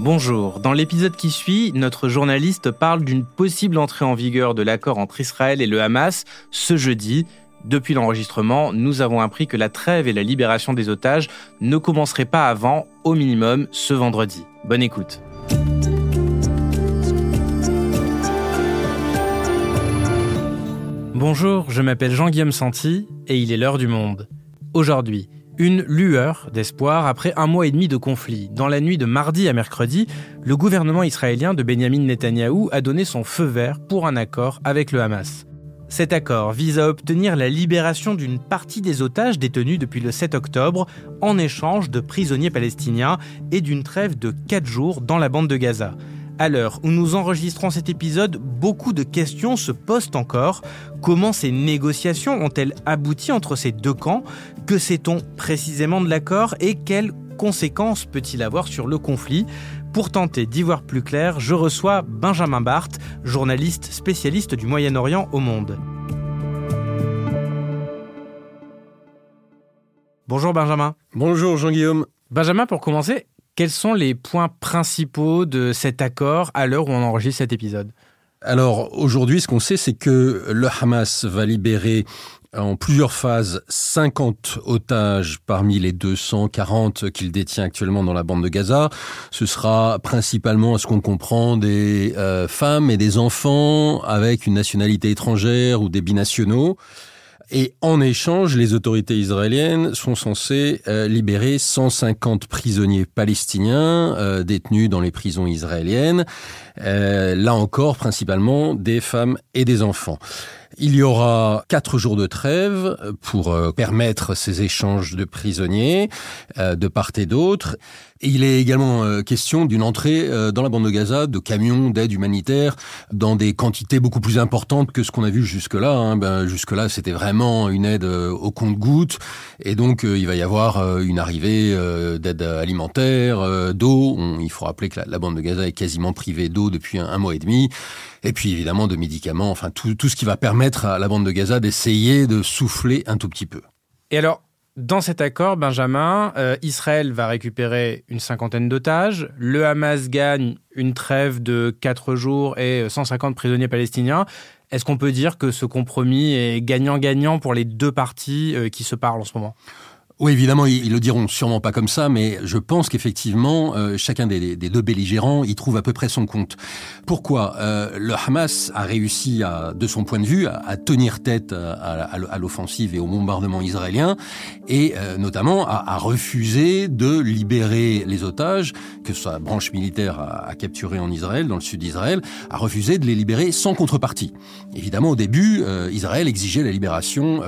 Bonjour, dans l'épisode qui suit, notre journaliste parle d'une possible entrée en vigueur de l'accord entre Israël et le Hamas ce jeudi. Depuis l'enregistrement, nous avons appris que la trêve et la libération des otages ne commenceraient pas avant, au minimum, ce vendredi. Bonne écoute. Bonjour, je m'appelle Jean-Guillaume Santi et il est l'heure du monde. Aujourd'hui, une lueur d'espoir après un mois et demi de conflit. Dans la nuit de mardi à mercredi, le gouvernement israélien de Benjamin Netanyahou a donné son feu vert pour un accord avec le Hamas. Cet accord vise à obtenir la libération d'une partie des otages détenus depuis le 7 octobre en échange de prisonniers palestiniens et d'une trêve de 4 jours dans la bande de Gaza. À l'heure où nous enregistrons cet épisode, beaucoup de questions se posent encore. Comment ces négociations ont-elles abouti entre ces deux camps? Que sait-on précisément de l'accord et quelles conséquences peut-il avoir sur le conflit? Pour tenter d'y voir plus clair, je reçois Benjamin Barthes, journaliste spécialiste du Moyen-Orient au Monde. Bonjour Benjamin. Bonjour Jean-Guillaume. Benjamin, pour commencer, quels sont les points principaux de cet accord à l'heure où on enregistre cet épisode? Alors aujourd'hui, ce qu'on sait, c'est que le Hamas va libérer en plusieurs phases 50 otages parmi les 240 qu'il détient actuellement dans la bande de Gaza. Ce sera principalement, à ce qu'on comprend, des euh, femmes et des enfants avec une nationalité étrangère ou des binationaux. Et en échange, les autorités israéliennes sont censées euh, libérer 150 prisonniers palestiniens euh, détenus dans les prisons israéliennes. Euh, là encore, principalement des femmes et des enfants. Il y aura quatre jours de trêve pour permettre ces échanges de prisonniers de part et d'autre. Il est également euh, question d'une entrée euh, dans la bande de Gaza de camions d'aide humanitaire dans des quantités beaucoup plus importantes que ce qu'on a vu jusque-là. Hein. Ben, jusque-là, c'était vraiment une aide euh, au compte-gouttes. Et donc, il va y avoir une arrivée d'aide alimentaire, d'eau. Il faut rappeler que la, bande de Gaza est quasiment privée d'eau depuis un, mois et demi. Et puis, évidemment, de médicaments. Enfin, tout, tout ce qui va permettre à la bande de Gaza d'essayer de souffler un tout petit peu. Et alors, dans cet accord, Benjamin, euh, Israël va récupérer une cinquantaine d'otages, le Hamas gagne une trêve de 4 jours et 150 prisonniers palestiniens. Est-ce qu'on peut dire que ce compromis est gagnant-gagnant pour les deux parties euh, qui se parlent en ce moment? Oui, évidemment, ils le diront sûrement pas comme ça, mais je pense qu'effectivement, euh, chacun des, deux belligérants y trouve à peu près son compte. Pourquoi? Euh, Le Hamas a réussi, à, de son point de vue, à, tenir tête à, l'offensive et au bombardement israélien, et euh, notamment à, refuser de libérer les otages que sa branche militaire a, capturés en Israël, dans le sud d'Israël, a refusé de les libérer sans contrepartie. Évidemment, au début, Israël exigeait la libération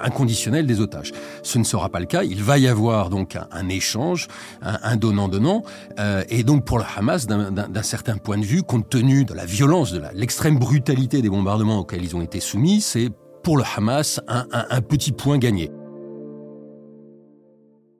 inconditionnelle des otages. Ce ne sera pas le il va y avoir donc un, échange, un donnant-donnant, euh, et donc pour le Hamas, d'un certain point de vue, compte tenu de la violence, de l'extrême brutalité des bombardements auxquels ils ont été soumis, c'est pour le Hamas un petit point gagné.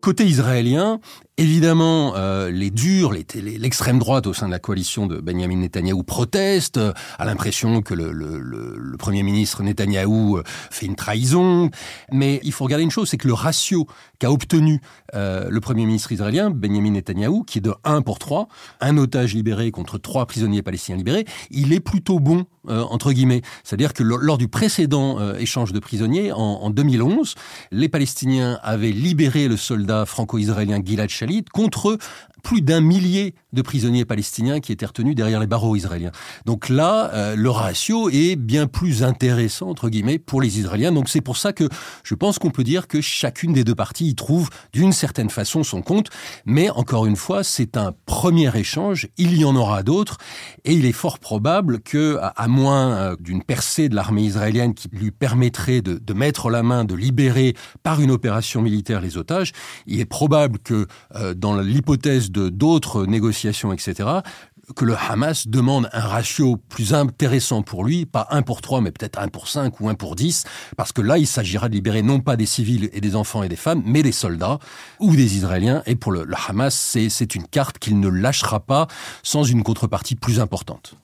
Côté israélien, Évidemment, euh, les durs, l'extrême droite au sein de la coalition de Benjamin Netanyahou proteste, euh, à l'impression que le, Premier ministre Netanyahou euh, fait une trahison. Mais il faut regarder une chose, c'est que le ratio qu'a obtenu euh, le Premier ministre israélien, Benjamin Netanyahou, qui est de 1 pour 3, un otage libéré contre trois prisonniers palestiniens libérés, il est plutôt bon, entre guillemets. C'est-à-dire que lors du précédent échange de prisonniers, en, 2011, les Palestiniens avaient libéré le soldat franco-israélien Gilad contre plus d'un millier de prisonniers palestiniens qui étaient retenus derrière les barreaux israéliens. Donc là, euh, le ratio est bien plus intéressant, entre guillemets, pour les Israéliens. Donc c'est pour ça que je pense qu'on peut dire que chacune des deux parties y trouve d'une certaine façon son compte. Mais encore une fois, c'est un premier échange. Il y en aura d'autres. Et il est fort probable que, à, moins euh, d'une percée de l'armée israélienne qui lui permettrait de, mettre la main, de libérer par une opération militaire les otages, il est probable que euh, dans l'hypothèse de d'autres négociations, etc., que le Hamas demande un ratio plus intéressant pour lui, pas 1 pour 3, mais peut-être 1 pour 5 ou 1 pour 10, parce que là, il s'agira de libérer non pas des civils et des enfants et des femmes, mais des soldats ou des Israéliens. Et pour le, le Hamas, c'est une carte qu'il ne lâchera pas sans une contrepartie plus importante.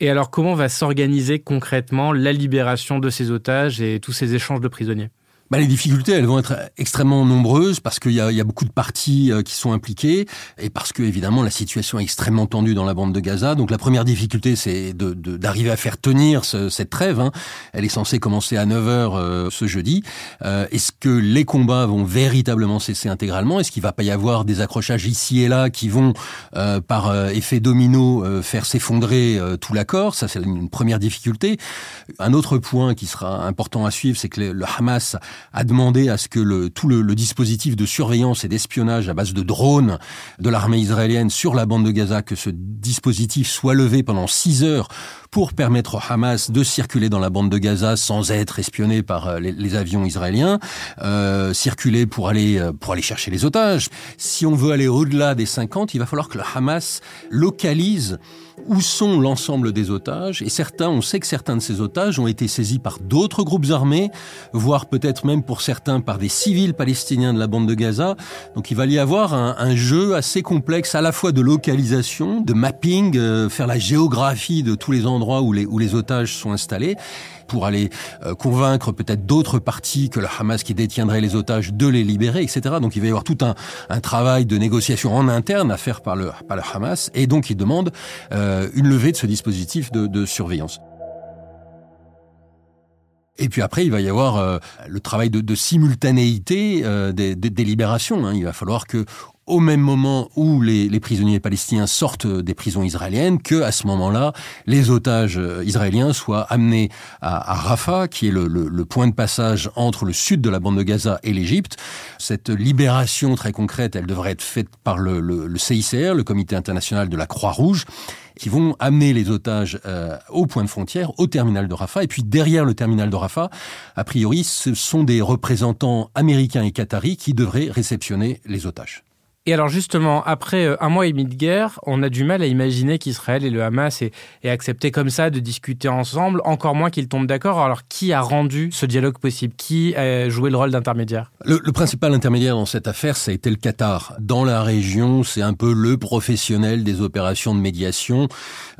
Et alors, comment va s'organiser concrètement la libération de ces otages et tous ces échanges de prisonniers? Bah, les difficultés, elles vont être extrêmement nombreuses parce qu'il y a, y a, beaucoup de parties euh, qui sont impliquées et parce que évidemment la situation est extrêmement tendue dans la bande de Gaza. Donc la première difficulté, c'est d'arriver de, à faire tenir ce, cette trêve. Hein. Elle est censée commencer à 9 h euh, ce jeudi. Euh, Est-ce que les combats vont véritablement cesser intégralement? Est-ce qu'il va pas y avoir des accrochages ici et là qui vont euh, par effet domino faire s'effondrer tout l'accord? Ça, c'est une première difficulté. Un autre point qui sera important à suivre, c'est que le Hamas a demandé à ce que le, tout le, dispositif de surveillance et d'espionnage à base de drones de l'armée israélienne sur la bande de Gaza, que ce dispositif soit levé pendant six heures pour permettre au Hamas de circuler dans la bande de Gaza sans être espionné par euh, les, avions israéliens, euh, circuler pour aller euh, pour aller chercher les otages. Si on veut aller au-delà des 50, il va falloir que le Hamas localise où sont l'ensemble des otages et certains, on sait que certains de ces otages ont été saisis par d'autres groupes armés, voire peut-être même pour certains par des civils palestiniens de la bande de Gaza. Donc il va y avoir un, un jeu assez complexe à la fois de localisation, de mapping, euh, faire la géographie de tous les endroits où les, où les otages sont installés pour aller euh, convaincre peut-être d'autres parties que le Hamas qui détiendrait les otages de les libérer, etc. Donc il va y avoir tout un, un travail de négociation en interne à faire par le, par le Hamas, et donc il demande euh, une levée de ce dispositif de, surveillance. Et puis après, il va y avoir euh, le travail de, simultanéité des, des, des, libérations. Hein. Il va falloir que au même moment où les, les, prisonniers palestiniens sortent des prisons israéliennes, que à ce moment-là, les otages euh, israéliens soient amenés à, à Rafah, qui est le, point de passage entre le sud de la bande de Gaza et l'Égypte. Cette libération très concrète, elle devrait être faite par le, le CICR, le Comité international de la Croix-Rouge qui vont amener les otages euh, au point de frontière, au terminal de Rafah. Et puis derrière le terminal de Rafah, a priori, ce sont des représentants américains et qataris qui devraient réceptionner les otages. Et alors justement, après euh, un mois et demi de guerre, on a du mal à imaginer qu'Israël et le Hamas aient, accepté comme ça de discuter ensemble, encore moins qu'ils tombent d'accord. Alors qui a rendu ce dialogue possible? Qui a joué le rôle d'intermédiaire? Le, le, principal intermédiaire dans cette affaire, ça a été le Qatar. Dans la région, c'est un peu le professionnel des opérations de médiation.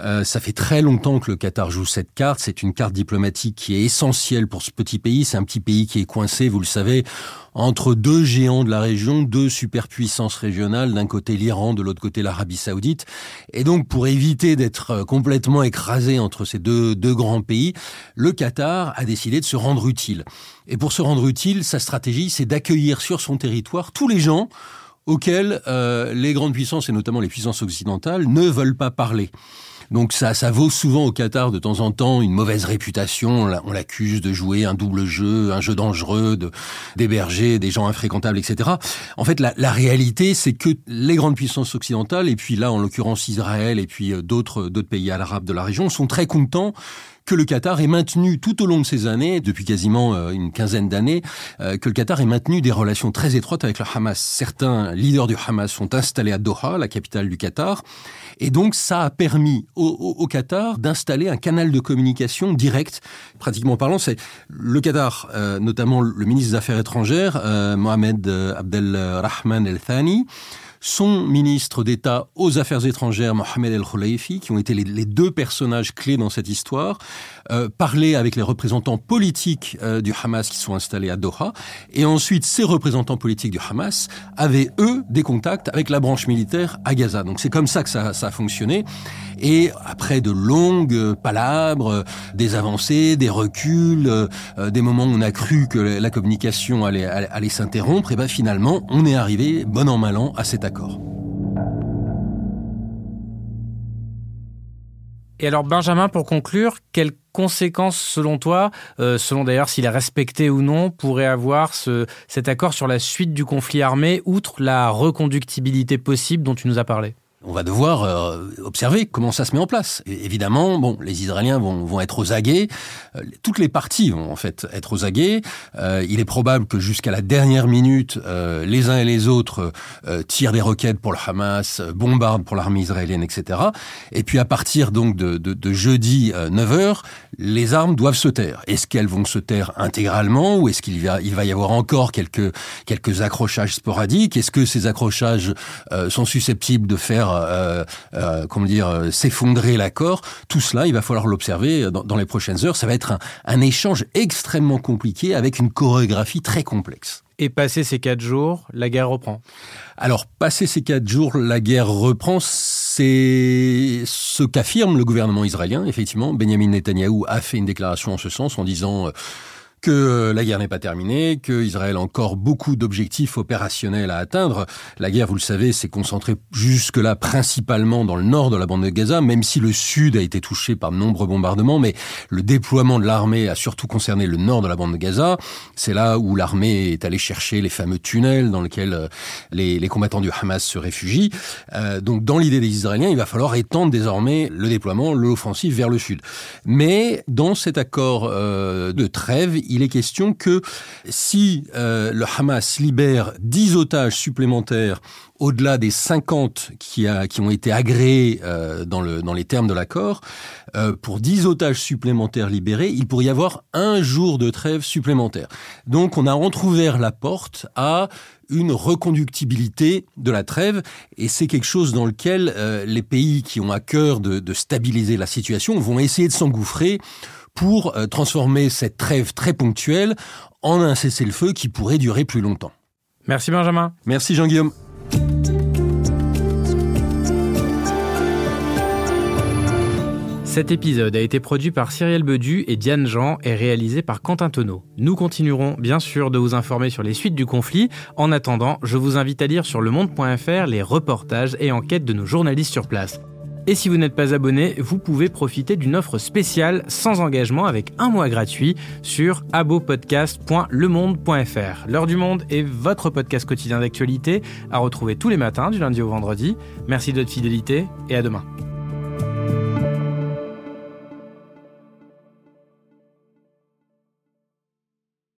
Euh, ça fait très longtemps que le Qatar joue cette carte. C'est une carte diplomatique qui est essentielle pour ce petit pays. C'est un petit pays qui est coincé, vous le savez, entre deux géants de la région, deux superpuissances régionales, d'un côté l'Iran, de l'autre côté l'Arabie saoudite. Et donc, pour éviter d'être euh, complètement écrasé entre ces deux, grands pays, le Qatar a décidé de se rendre utile. Et pour se rendre utile, sa stratégie, c'est d'accueillir sur son territoire tous les gens auxquels euh, les grandes puissances, et notamment les puissances occidentales, ne veulent pas parler. Donc ça, ça vaut souvent au Qatar de temps en temps une mauvaise réputation. On l'accuse de jouer un double jeu, un jeu dangereux, d'héberger des gens infréquentables, etc. En fait, la, la réalité, c'est que les grandes puissances occidentales, et puis là, en l'occurrence Israël, et puis euh, d'autres d'autres pays arabes de la région, sont très contents que le Qatar ait maintenu tout au long de ces années, depuis quasiment euh, une quinzaine d'années, euh, que le Qatar ait maintenu des relations très étroites avec le Hamas. Certains leaders du Hamas sont installés à Doha, la capitale du Qatar, et donc ça a permis au, au, Qatar d'installer un canal de communication direct. Pratiquement parlant, c'est le Qatar, euh, notamment le ministre des Affaires étrangères, Mohamed Abdel Rahman El Thani, son ministre d'État aux Affaires étrangères, Mohamed El Khouleifi, qui ont été les, deux personnages clés dans cette histoire, euh, parler avec les représentants politiques euh, du Hamas qui sont installés à Doha, et ensuite ces représentants politiques du Hamas avaient, eux, des contacts avec la branche militaire à Gaza. Donc c'est comme ça que ça, ça a fonctionné. Et après de longues palabres, des avancées, des reculs, euh, des moments où on a cru que la communication allait, allait, s'interrompre, et ben finalement, on est arrivé, bon an mal an, à cet Et alors Benjamin, pour conclure, quelles conséquences selon toi, euh, selon d'ailleurs s'il est respecté ou non, pourrait avoir ce, cet accord sur la suite du conflit armé, outre la reconductibilité possible dont tu nous as parlé? On va devoir euh, observer comment ça se met en place. Évidemment, bon, les Israéliens vont, vont être aux aguets. Euh, toutes les parties vont en fait être aux aguets. Euh, il est probable que jusqu'à la dernière minute, euh, les uns et les autres euh, tirent des roquettes pour le Hamas, bombardent pour l'armée israélienne, etc. Et puis à partir donc de, de, de jeudi 9 h les armes doivent se taire. Est-ce qu'elles vont se taire intégralement ou est-ce qu'il va, il va y avoir encore quelques, quelques accrochages sporadiques? Est-ce que ces accrochages euh, sont susceptibles de faire, euh, euh, comment dire, s'effondrer l'accord Tout cela, il va falloir l'observer dans, les prochaines heures. Ça va être un, un échange extrêmement compliqué avec une chorégraphie très complexe. Et passé ces quatre jours, la guerre reprend. Alors, passé ces quatre jours, la guerre reprend. C'est ce qu'affirme le gouvernement israélien. Effectivement, Benjamin Netanyahou a fait une déclaration en ce sens en disant euh, que euh, la guerre n'est pas terminée, que Israël a encore beaucoup d'objectifs opérationnels à atteindre. La guerre, vous le savez, s'est concentrée jusque-là principalement dans le nord de la bande de Gaza, même si le sud a été touché par de nombreux bombardements, mais le déploiement de l'armée a surtout concerné le nord de la bande de Gaza. C'est là où l'armée est allée chercher les fameux tunnels dans lesquels euh, les, les combattants du Hamas se réfugient. Euh, donc dans l'idée des Israéliens, il va falloir étendre désormais le déploiement, l'offensive vers le sud. Mais dans cet accord euh, de trêve, il est question que si euh, le Hamas libère 10 otages supplémentaires au-delà des 50 qui, ont été agréés euh, dans, le, dans les termes de l'accord, euh, pour 10 otages supplémentaires libérés, il pourrait y avoir un jour de trêve supplémentaire. Donc on a entrouvert la porte à une reconductibilité de la trêve, et c'est quelque chose dans lequel les pays qui ont à cœur de stabiliser la situation vont essayer de s'engouffrer pour euh, transformer cette trêve très ponctuelle en un cessez-le-feu qui pourrait durer plus longtemps. Merci Benjamin. Merci Jean-Guillaume. Cet épisode a été produit par Cyrielle Bedu et Diane Jean et réalisé par Quentin Tonneau. Nous continuerons bien sûr de vous informer sur les suites du conflit. En attendant, je vous invite à lire sur lemonde.fr les reportages et enquêtes de nos journalistes sur place. Et si vous n'êtes pas abonné, vous pouvez profiter d'une offre spéciale sans engagement avec un mois gratuit sur abopodcast.lemonde.fr. L'heure du monde est votre podcast quotidien d'actualité à retrouver tous les matins du lundi au vendredi. Merci de votre fidélité et à demain.